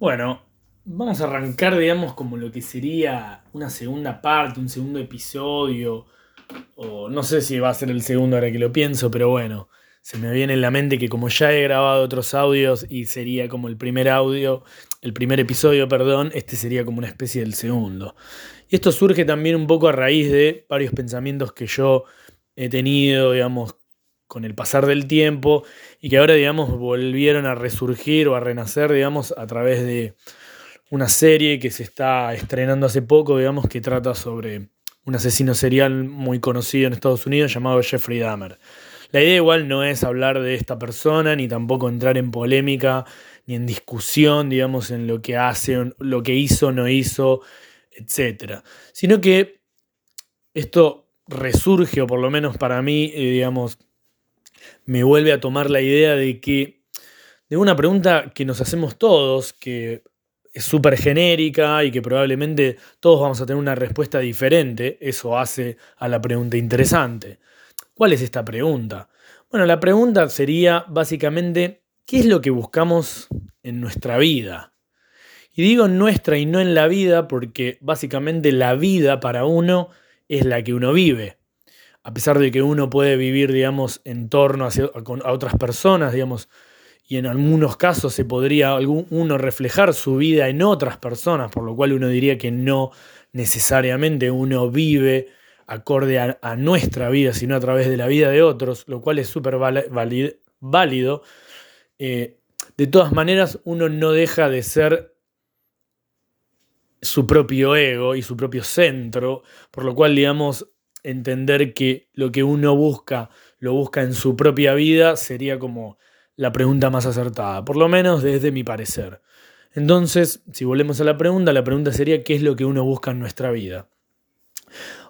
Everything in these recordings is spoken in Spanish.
Bueno, vamos a arrancar, digamos, como lo que sería una segunda parte, un segundo episodio, o no sé si va a ser el segundo ahora que lo pienso, pero bueno, se me viene en la mente que como ya he grabado otros audios y sería como el primer audio, el primer episodio, perdón, este sería como una especie del segundo. Y esto surge también un poco a raíz de varios pensamientos que yo he tenido, digamos, con el pasar del tiempo y que ahora, digamos, volvieron a resurgir o a renacer, digamos, a través de una serie que se está estrenando hace poco, digamos, que trata sobre un asesino serial muy conocido en Estados Unidos llamado Jeffrey Dahmer. La idea igual no es hablar de esta persona, ni tampoco entrar en polémica, ni en discusión, digamos, en lo que hace, lo que hizo, no hizo, etc. Sino que esto resurge, o por lo menos para mí, eh, digamos, me vuelve a tomar la idea de que, de una pregunta que nos hacemos todos, que es súper genérica y que probablemente todos vamos a tener una respuesta diferente, eso hace a la pregunta interesante. ¿Cuál es esta pregunta? Bueno, la pregunta sería básicamente, ¿qué es lo que buscamos en nuestra vida? Y digo nuestra y no en la vida porque básicamente la vida para uno es la que uno vive a pesar de que uno puede vivir, digamos, en torno a, otras personas, digamos, y en algunos casos se podría uno reflejar su vida en otras personas, por lo cual uno diría que no necesariamente uno vive acorde a, nuestra vida, sino a través de la vida de otros, lo cual es súper válido. Eh, de todas maneras, uno no deja de ser su propio ego y su propio centro, por lo cual, digamos, entender que lo que uno busca lo busca en su propia vida sería como la pregunta más acertada, por lo menos desde mi parecer. Entonces, si volvemos a la pregunta, la pregunta sería ¿qué es lo que uno busca en nuestra vida?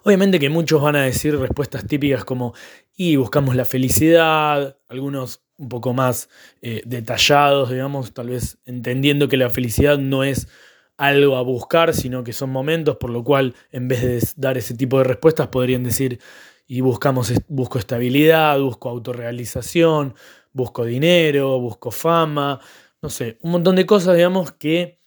Obviamente que muchos van a decir respuestas típicas como y buscamos la felicidad, algunos un poco más eh, detallados, digamos, tal vez entendiendo que la felicidad no es algo a buscar, sino que son momentos, por lo cual en vez de dar ese tipo de respuestas podrían decir, y buscamos, busco estabilidad, busco autorrealización, busco dinero, busco fama, no sé, un montón de cosas, digamos, que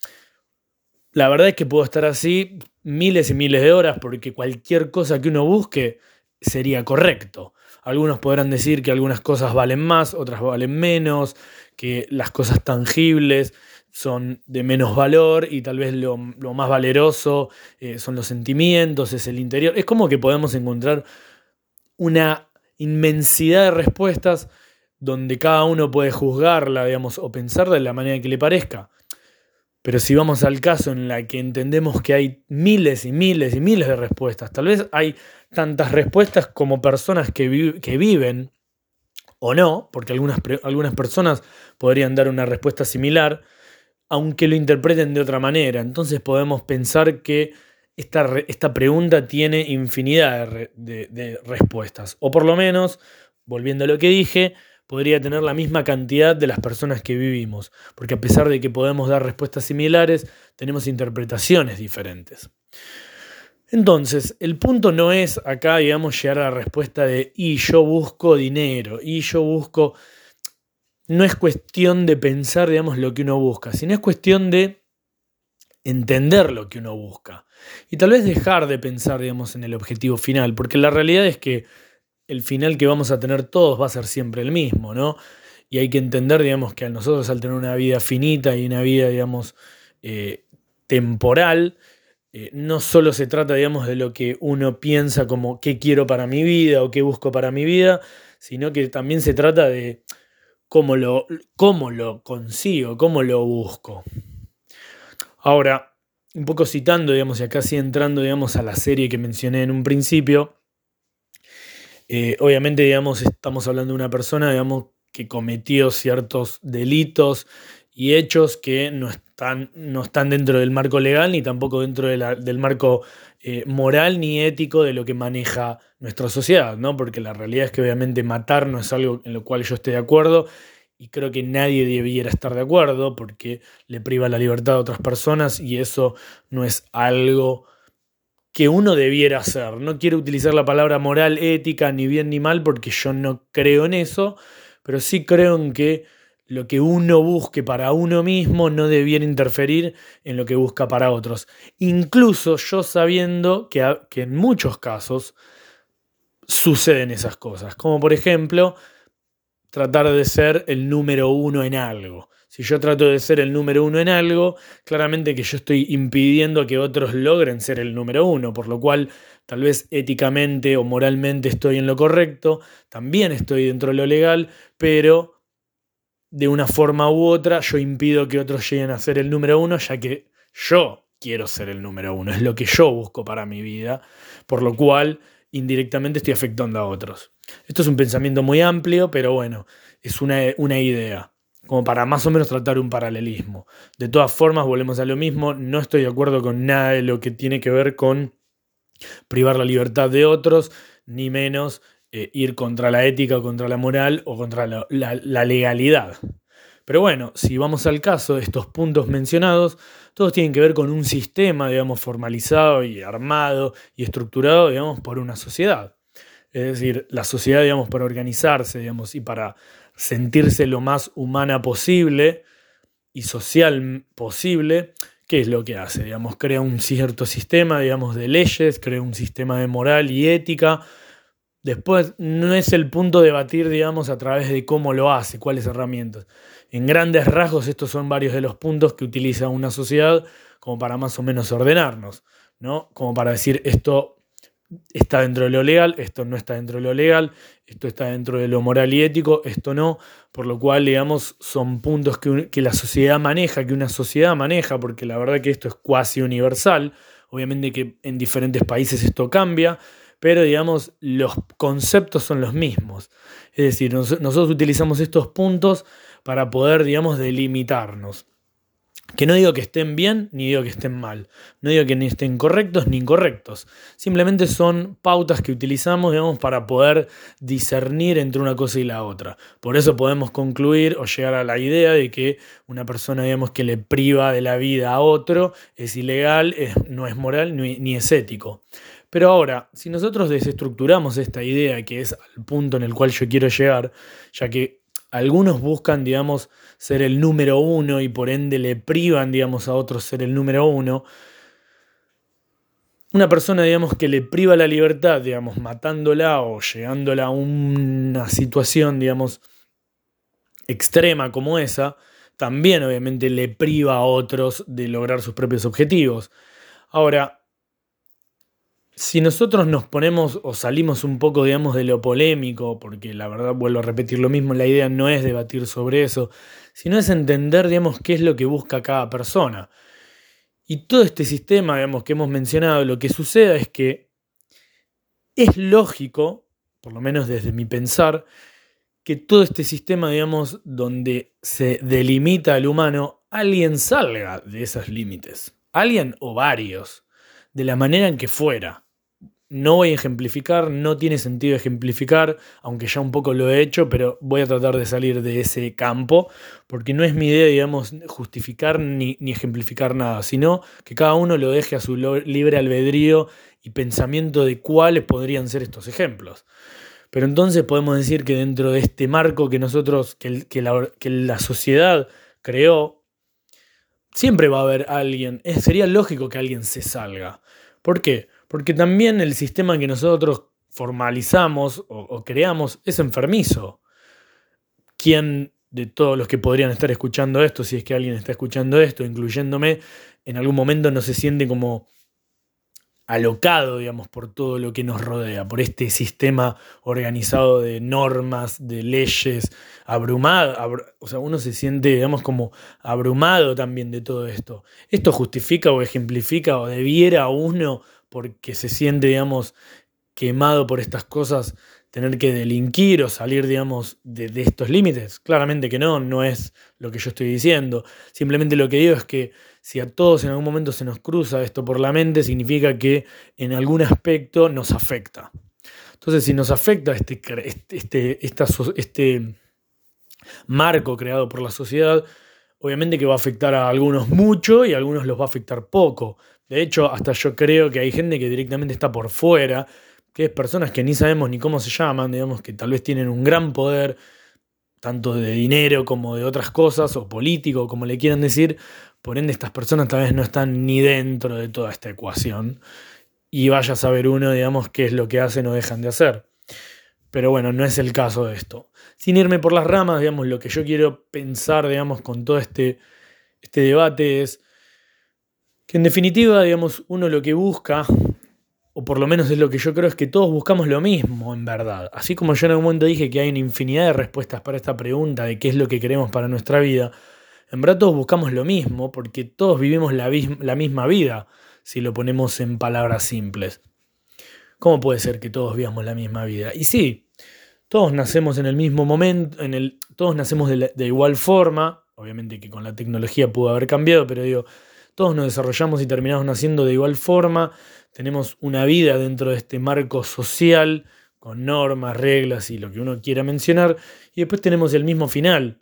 la verdad es que puedo estar así miles y miles de horas porque cualquier cosa que uno busque sería correcto. Algunos podrán decir que algunas cosas valen más, otras valen menos, que las cosas tangibles son de menos valor y tal vez lo, más valeroso eh, son los sentimientos, es el interior. Es como que podemos encontrar una inmensidad de respuestas donde cada uno puede juzgarla, digamos, o pensarla de la manera que le parezca. Pero si vamos al caso en la que entendemos que hay miles y miles y miles de respuestas, tal vez hay tantas respuestas como personas que, que viven o no, porque algunas, algunas personas podrían dar una respuesta similar, aunque lo interpreten de otra manera. Entonces podemos pensar que esta, esta pregunta tiene infinidad de, respuestas. O por lo menos, volviendo a lo que dije, podría tener la misma cantidad de las personas que vivimos. Porque a pesar de que podemos dar respuestas similares, tenemos interpretaciones diferentes. Entonces, el punto no es acá, digamos, llegar a la respuesta de y yo busco dinero, y yo busco no es cuestión de pensar, digamos, lo que uno busca, sino es cuestión de entender lo que uno busca. Y tal vez dejar de pensar, digamos, en el objetivo final, porque la realidad es que el final que vamos a tener todos va a ser siempre el mismo, ¿no? Y hay que entender, digamos, que a nosotros al tener una vida finita y una vida, digamos, eh, temporal, eh, no solo se trata, digamos, de lo que uno piensa como qué quiero para mi vida o qué busco para mi vida, sino que también se trata de cómo lo, cómo lo consigo, cómo lo busco. Ahora, un poco citando, digamos, y acá sí entrando, digamos, a la serie que mencioné en un principio, eh, obviamente, digamos, estamos hablando de una persona, digamos, que cometió ciertos delitos y hechos que no están, no están dentro del marco legal ni tampoco dentro del marco eh, moral ni ético de lo que maneja nuestra sociedad, ¿no? Porque la realidad es que obviamente matar no es algo en lo cual yo esté de acuerdo y creo que nadie debiera estar de acuerdo porque le priva la libertad a otras personas y eso no es algo que uno debiera hacer. No quiero utilizar la palabra moral, ética, ni bien ni mal porque yo no creo en eso, pero sí creo en que lo que uno busque para uno mismo no debiera interferir en lo que busca para otros. Incluso yo sabiendo que, que en muchos casos suceden esas cosas, como por ejemplo tratar de ser el número uno en algo. Si yo trato de ser el número uno en algo, claramente que yo estoy impidiendo que otros logren ser el número uno, por lo cual tal vez éticamente o moralmente estoy en lo correcto, también estoy dentro de lo legal, pero de una forma u otra yo impido que otros lleguen a ser el número uno, ya que yo quiero ser el número uno, es lo que yo busco para mi vida, por lo cual indirectamente estoy afectando a otros. Esto es un pensamiento muy amplio, pero bueno, es una, una idea como para más o menos tratar un paralelismo. De todas formas, volvemos a lo mismo, no estoy de acuerdo con nada de lo que tiene que ver con privar la libertad de otros, ni menos eh, ir contra la ética, contra la moral o contra la, la legalidad. Pero bueno, si vamos al caso, estos puntos mencionados, todos tienen que ver con un sistema, digamos, formalizado y armado y estructurado, digamos, por una sociedad. Es decir, la sociedad, digamos, para organizarse, digamos, y para sentirse lo más humana posible y social posible, ¿qué es lo que hace? Digamos, crea un cierto sistema, digamos, de leyes, crea un sistema de moral y ética. Después no es el punto de debatir, digamos, a través de cómo lo hace, cuáles herramientas. En grandes rasgos, estos son varios de los puntos que utiliza una sociedad como para más o menos ordenarnos, ¿no? Como para decir esto está dentro de lo legal, esto no está dentro de lo legal, esto está dentro de lo moral y ético, esto no, por lo cual, digamos, son puntos que, que la sociedad maneja, que una sociedad maneja, porque la verdad que esto es cuasi universal, obviamente que en diferentes países esto cambia, pero digamos, los conceptos son los mismos. Es decir, nosotros utilizamos estos puntos para poder, digamos, delimitarnos. Que no digo que estén bien ni digo que estén mal. No digo que ni estén correctos ni incorrectos. Simplemente son pautas que utilizamos digamos, para poder discernir entre una cosa y la otra. Por eso podemos concluir o llegar a la idea de que una persona digamos, que le priva de la vida a otro es ilegal, no es moral ni, ni es ético. Pero ahora, si nosotros desestructuramos esta idea, que es al punto en el cual yo quiero llegar, ya que algunos buscan, digamos, ser el número uno y por ende le privan, digamos, a otros ser el número uno. Una persona, digamos, que le priva la libertad, digamos, matándola o llegándola a una situación, digamos, extrema como esa, también obviamente le priva a otros de lograr sus propios objetivos. Ahora, si nosotros nos ponemos o salimos un poco, digamos, de lo polémico, porque la verdad vuelvo a repetir lo mismo, la idea no es debatir sobre eso, sino es entender, digamos, qué es lo que busca cada persona. Y todo este sistema, digamos, que hemos mencionado, lo que sucede es que es lógico, por lo menos desde mi pensar, que todo este sistema, digamos, donde se delimita al humano, alguien salga de esos límites. Alguien o varios, de la manera en que fuera no voy a ejemplificar, no tiene sentido ejemplificar, aunque ya un poco lo he hecho, pero voy a tratar de salir de ese campo, porque no es mi idea, digamos, justificar ni, ejemplificar nada, sino que cada uno lo deje a su libre albedrío y pensamiento de cuáles podrían ser estos ejemplos. Pero entonces podemos decir que dentro de este marco que nosotros, que, la, sociedad creó, siempre va a haber alguien, sería lógico que alguien se salga. ¿Por qué? Porque también el sistema que nosotros formalizamos o, creamos es enfermizo. ¿Quién de todos los que podrían estar escuchando esto, si es que alguien está escuchando esto, incluyéndome, en algún momento no se siente como alocado, digamos, por todo lo que nos rodea, por este sistema organizado de normas, de leyes, abrumado, o sea, uno se siente, digamos, como abrumado también de todo esto. Esto justifica o ejemplifica o debiera uno porque se siente, digamos, quemado por estas cosas, tener que delinquir o salir, digamos, de, estos límites. Claramente que no, no es lo que yo estoy diciendo. Simplemente lo que digo es que si a todos en algún momento se nos cruza esto por la mente, significa que en algún aspecto nos afecta. Entonces, si nos afecta este, este, este marco creado por la sociedad, obviamente que va a afectar a algunos mucho y a algunos los va a afectar poco. De hecho, hasta yo creo que hay gente que directamente está por fuera, que es personas que ni sabemos ni cómo se llaman, digamos, que tal vez tienen un gran poder, tanto de dinero como de otras cosas, o político, como le quieran decir, por ende estas personas tal vez no están ni dentro de toda esta ecuación. Y vaya a saber uno, digamos, qué es lo que hacen o dejan de hacer. Pero bueno, no es el caso de esto. Sin irme por las ramas, digamos, lo que yo quiero pensar, digamos, con todo este, este debate es que en definitiva, digamos, uno lo que busca, o por lo menos es lo que yo creo, es que todos buscamos lo mismo, en verdad. Así como yo en algún momento dije que hay una infinidad de respuestas para esta pregunta de qué es lo que queremos para nuestra vida, en verdad todos buscamos lo mismo, porque todos vivimos la, misma vida, si lo ponemos en palabras simples. ¿Cómo puede ser que todos vivamos la misma vida? Y sí, todos nacemos en el mismo momento, en el, todos nacemos de, igual forma, obviamente que con la tecnología pudo haber cambiado, pero digo, todos nos desarrollamos y terminamos naciendo de igual forma, tenemos una vida dentro de este marco social, con normas, reglas y lo que uno quiera mencionar, y después tenemos el mismo final,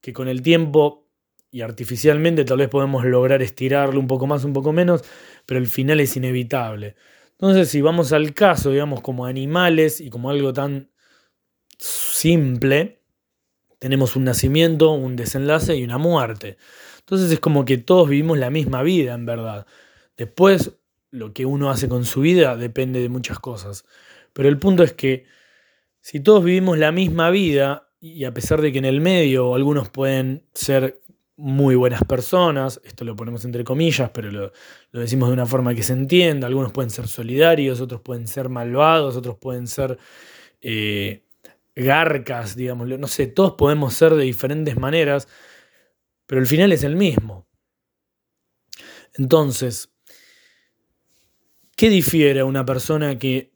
que con el tiempo y artificialmente tal vez podemos lograr estirarlo un poco más, un poco menos, pero el final es inevitable. Entonces, si vamos al caso, digamos, como animales y como algo tan simple, tenemos un nacimiento, un desenlace y una muerte. Entonces es como que todos vivimos la misma vida, en verdad. Después, lo que uno hace con su vida depende de muchas cosas. Pero el punto es que si todos vivimos la misma vida, y a pesar de que en el medio algunos pueden ser muy buenas personas, esto lo ponemos entre comillas, pero lo, decimos de una forma que se entienda, algunos pueden ser solidarios, otros pueden ser malvados, otros pueden ser eh, garcas, digamos, no sé, todos podemos ser de diferentes maneras, pero el final es el mismo. Entonces, ¿qué difiere a una persona que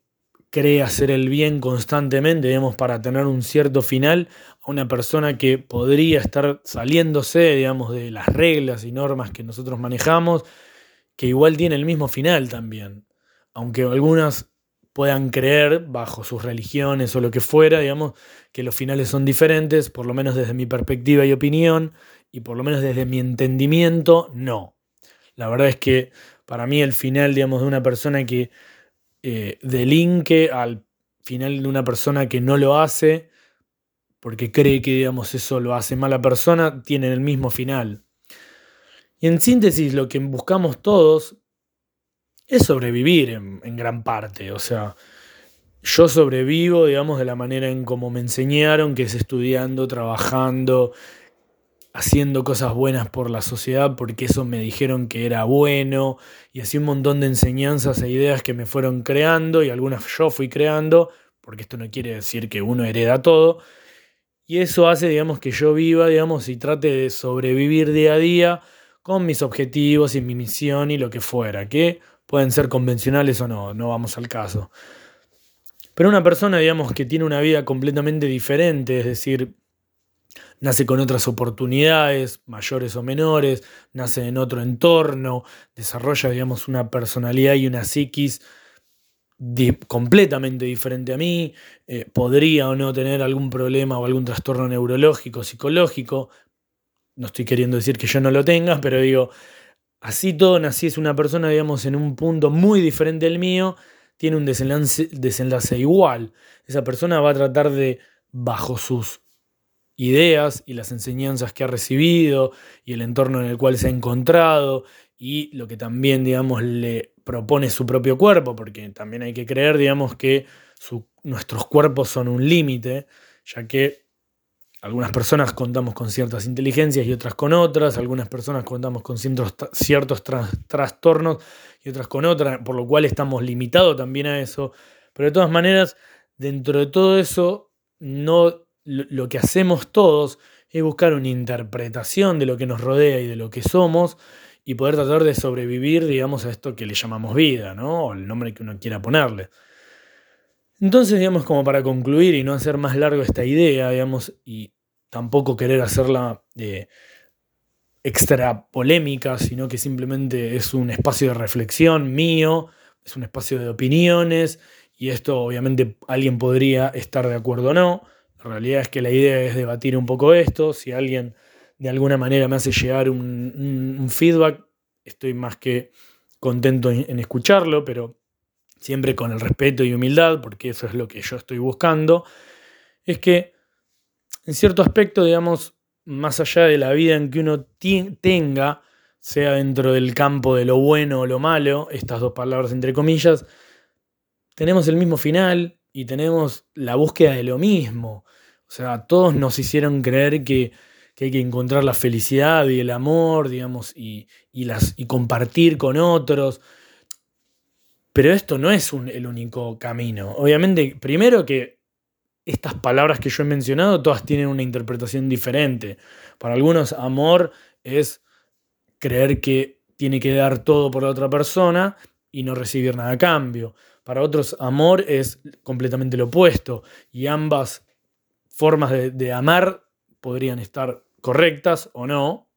cree hacer el bien constantemente, digamos, para tener un cierto final, a una persona que podría estar saliéndose, digamos, de las reglas y normas que nosotros manejamos, que igual tiene el mismo final también? Aunque algunas puedan creer, bajo sus religiones o lo que fuera, digamos, que los finales son diferentes, por lo menos desde mi perspectiva y opinión, y por lo menos desde mi entendimiento, no. La verdad es que para mí el final, digamos, de una persona que eh, delinque al final de una persona que no lo hace, porque cree que, digamos, eso lo hace mala persona, tiene el mismo final. Y en síntesis, lo que buscamos todos es sobrevivir en, gran parte. O sea, yo sobrevivo, digamos, de la manera en como me enseñaron, que es estudiando, trabajando, haciendo cosas buenas por la sociedad, porque eso me dijeron que era bueno, y así un montón de enseñanzas e ideas que me fueron creando, y algunas yo fui creando, porque esto no quiere decir que uno hereda todo. Y eso hace, digamos, que yo viva, digamos, y trate de sobrevivir día a día con mis objetivos y mi misión y lo que fuera, que pueden ser convencionales o no, no vamos al caso. Pero una persona, digamos, que tiene una vida completamente diferente, es decir, nace con otras oportunidades, mayores o menores, nace en otro entorno, desarrolla, digamos, una personalidad y una psiquis completamente diferente a mí, eh, podría o no tener algún problema o algún trastorno neurológico, psicológico. No estoy queriendo decir que yo no lo tenga, pero digo, así todo es una persona, digamos, en un punto muy diferente al mío, tiene un desenlace, desenlace igual. Esa persona va a tratar de, bajo sus ideas y las enseñanzas que ha recibido y el entorno en el cual se ha encontrado y lo que también, digamos, le propone su propio cuerpo, porque también hay que creer, digamos, que nuestros cuerpos son un límite, ya que algunas personas contamos con ciertas inteligencias y otras con otras, algunas personas contamos con ciertos, ciertos trastornos y otras con otras, por lo cual estamos limitados también a eso. Pero de todas maneras, dentro de todo eso, no, lo que hacemos todos es buscar una interpretación de lo que nos rodea y de lo que somos y poder tratar de sobrevivir, digamos, a esto que le llamamos vida, ¿no? O el nombre que uno quiera ponerle. Entonces, digamos, como para concluir y no hacer más largo esta idea, digamos, y tampoco querer hacerla eh, extra polémica, sino que simplemente es un espacio de reflexión mío, es un espacio de opiniones, y esto obviamente alguien podría estar de acuerdo o no. La realidad es que la idea es debatir un poco esto, si alguien de alguna manera me hace llegar un, feedback, estoy más que contento en escucharlo, pero siempre con el respeto y humildad, porque eso es lo que yo estoy buscando, es que en cierto aspecto, digamos, más allá de la vida en que uno tenga, sea dentro del campo de lo bueno o lo malo, estas dos palabras entre comillas, tenemos el mismo final y tenemos la búsqueda de lo mismo. O sea, todos nos hicieron creer que, hay que encontrar la felicidad y el amor, digamos, y, las, y compartir con otros. Pero esto no es el único camino. Obviamente, primero que estas palabras que yo he mencionado, todas tienen una interpretación diferente. Para algunos, amor es creer que tiene que dar todo por la otra persona y no recibir nada a cambio. Para otros, amor es completamente lo opuesto. Y ambas formas de, de amar podrían estar correctas o no,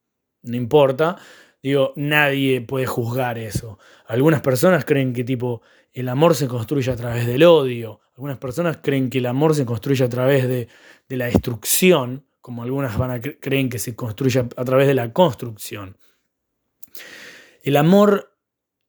no importa. Digo, nadie puede juzgar eso. Algunas personas creen que tipo el amor se construye a través del odio. Algunas personas creen que el amor se construye a través de, la destrucción, como algunas van a creen que se construye a, través de la construcción. El amor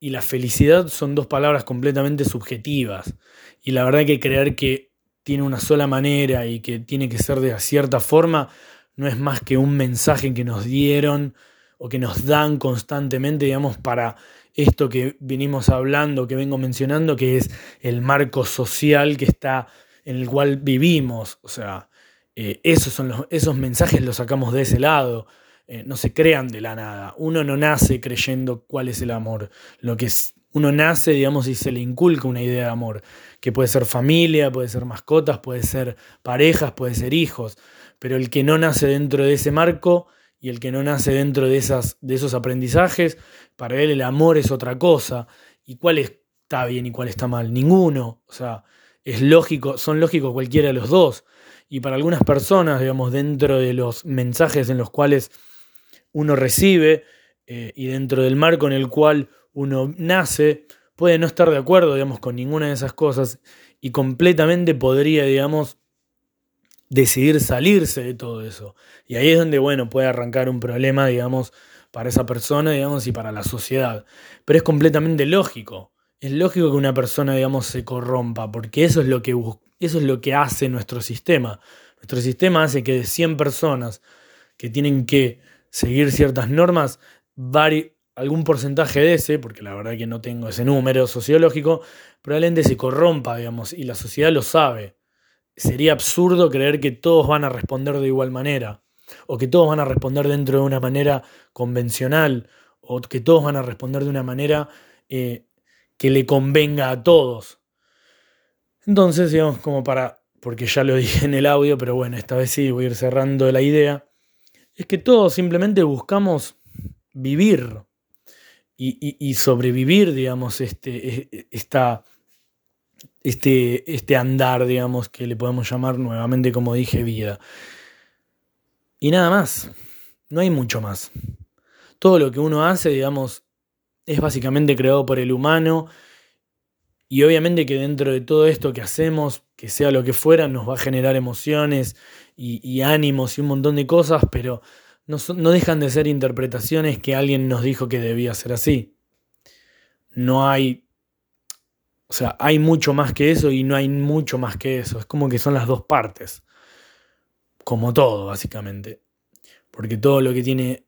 y la felicidad son dos palabras completamente subjetivas. Y la verdad que creer que tiene una sola manera y que tiene que ser de cierta forma no es más que un mensaje que nos dieron o que nos dan constantemente, digamos, para esto que venimos hablando, que vengo mencionando, que es el marco social que está en el cual vivimos. O sea, eh, esos, son los, esos mensajes los sacamos de ese lado. Eh, no se crean de la nada. Uno no nace creyendo cuál es el amor. Lo que es, uno nace, digamos, y se le inculca una idea de amor, que puede ser familia, puede ser mascotas, puede ser parejas, puede ser hijos. Pero el que no nace dentro de ese marco y el que no nace dentro de, esas, de esos aprendizajes, para él el amor es otra cosa. ¿Y cuál está bien y cuál está mal? Ninguno. O sea, es lógico, son lógicos cualquiera de los dos. Y para algunas personas, digamos, dentro de los mensajes en los cuales uno recibe eh, y dentro del marco en el cual uno nace, puede no estar de acuerdo, digamos, con ninguna de esas cosas y completamente podría, digamos, decidir salirse de todo eso. Y ahí es donde, bueno, puede arrancar un problema, digamos, para esa persona, digamos, y para la sociedad. Pero es completamente lógico. Es lógico que una persona, digamos, se corrompa, porque eso es lo que, eso es lo que hace nuestro sistema. Nuestro sistema hace que de 100 personas que tienen que seguir ciertas normas, algún porcentaje de ese, porque la verdad que no tengo ese número sociológico, probablemente se corrompa, digamos, y la sociedad lo sabe sería absurdo creer que todos van a responder de igual manera, o que todos van a responder dentro de una manera convencional, o que todos van a responder de una manera eh, que le convenga a todos. Entonces, digamos, como para, porque ya lo dije en el audio, pero bueno, esta vez sí voy a ir cerrando la idea, es que todos simplemente buscamos vivir y, sobrevivir, digamos, este, e, esta este, este andar, digamos, que le podemos llamar nuevamente, como dije, vida. Y nada más, no hay mucho más. Todo lo que uno hace, digamos, es básicamente creado por el humano y obviamente que dentro de todo esto que hacemos, que sea lo que fuera, nos va a generar emociones y, ánimos y un montón de cosas, pero no, no dejan de ser interpretaciones que alguien nos dijo que debía ser así. No hay o sea, hay mucho más que eso y no hay mucho más que eso. Es como que son las dos partes. Como todo, básicamente. Porque todo lo que tiene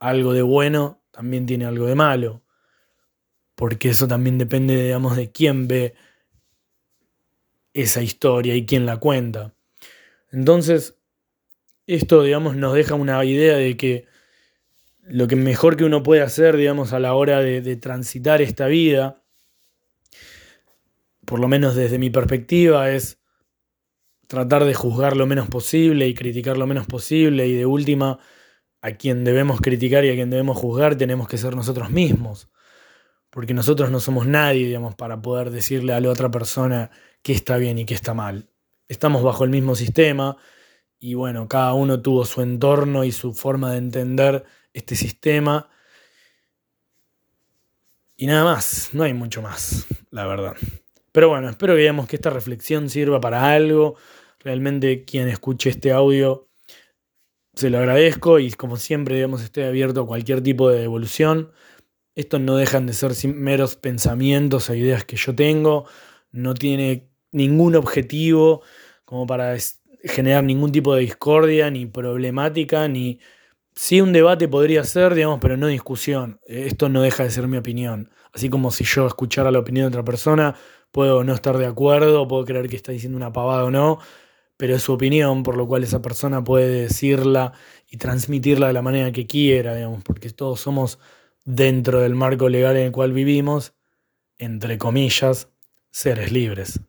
algo de bueno también tiene algo de malo. Porque eso también depende, digamos, de quién ve esa historia y quién la cuenta. Entonces, esto, digamos, nos deja una idea de que lo que mejor que uno puede hacer, digamos, a la hora de, transitar esta vida, por lo menos desde mi perspectiva, es tratar de juzgar lo menos posible y criticar lo menos posible y de última, a quien debemos criticar y a quien debemos juzgar tenemos que ser nosotros mismos. Porque nosotros no somos nadie, digamos, para poder decirle a la otra persona qué está bien y qué está mal. Estamos bajo el mismo sistema y bueno, cada uno tuvo su entorno y su forma de entender este sistema. Y nada más, no hay mucho más, la verdad. Pero bueno, espero que que esta reflexión sirva para algo. Realmente quien escuche este audio se lo agradezco y como siempre, digamos, estoy abierto a cualquier tipo de evolución. Estos no dejan de ser meros pensamientos e ideas que yo tengo. No tiene ningún objetivo como para generar ningún tipo de discordia, ni problemática, ni... Sí, un debate podría ser, digamos, pero no discusión. Esto no deja de ser mi opinión. Así como si yo escuchara la opinión de otra persona, puedo no estar de acuerdo, puedo creer que está diciendo una pavada o no, pero es su opinión, por lo cual esa persona puede decirla y transmitirla de la manera que quiera, digamos, porque todos somos dentro del marco legal en el cual vivimos, entre comillas, seres libres.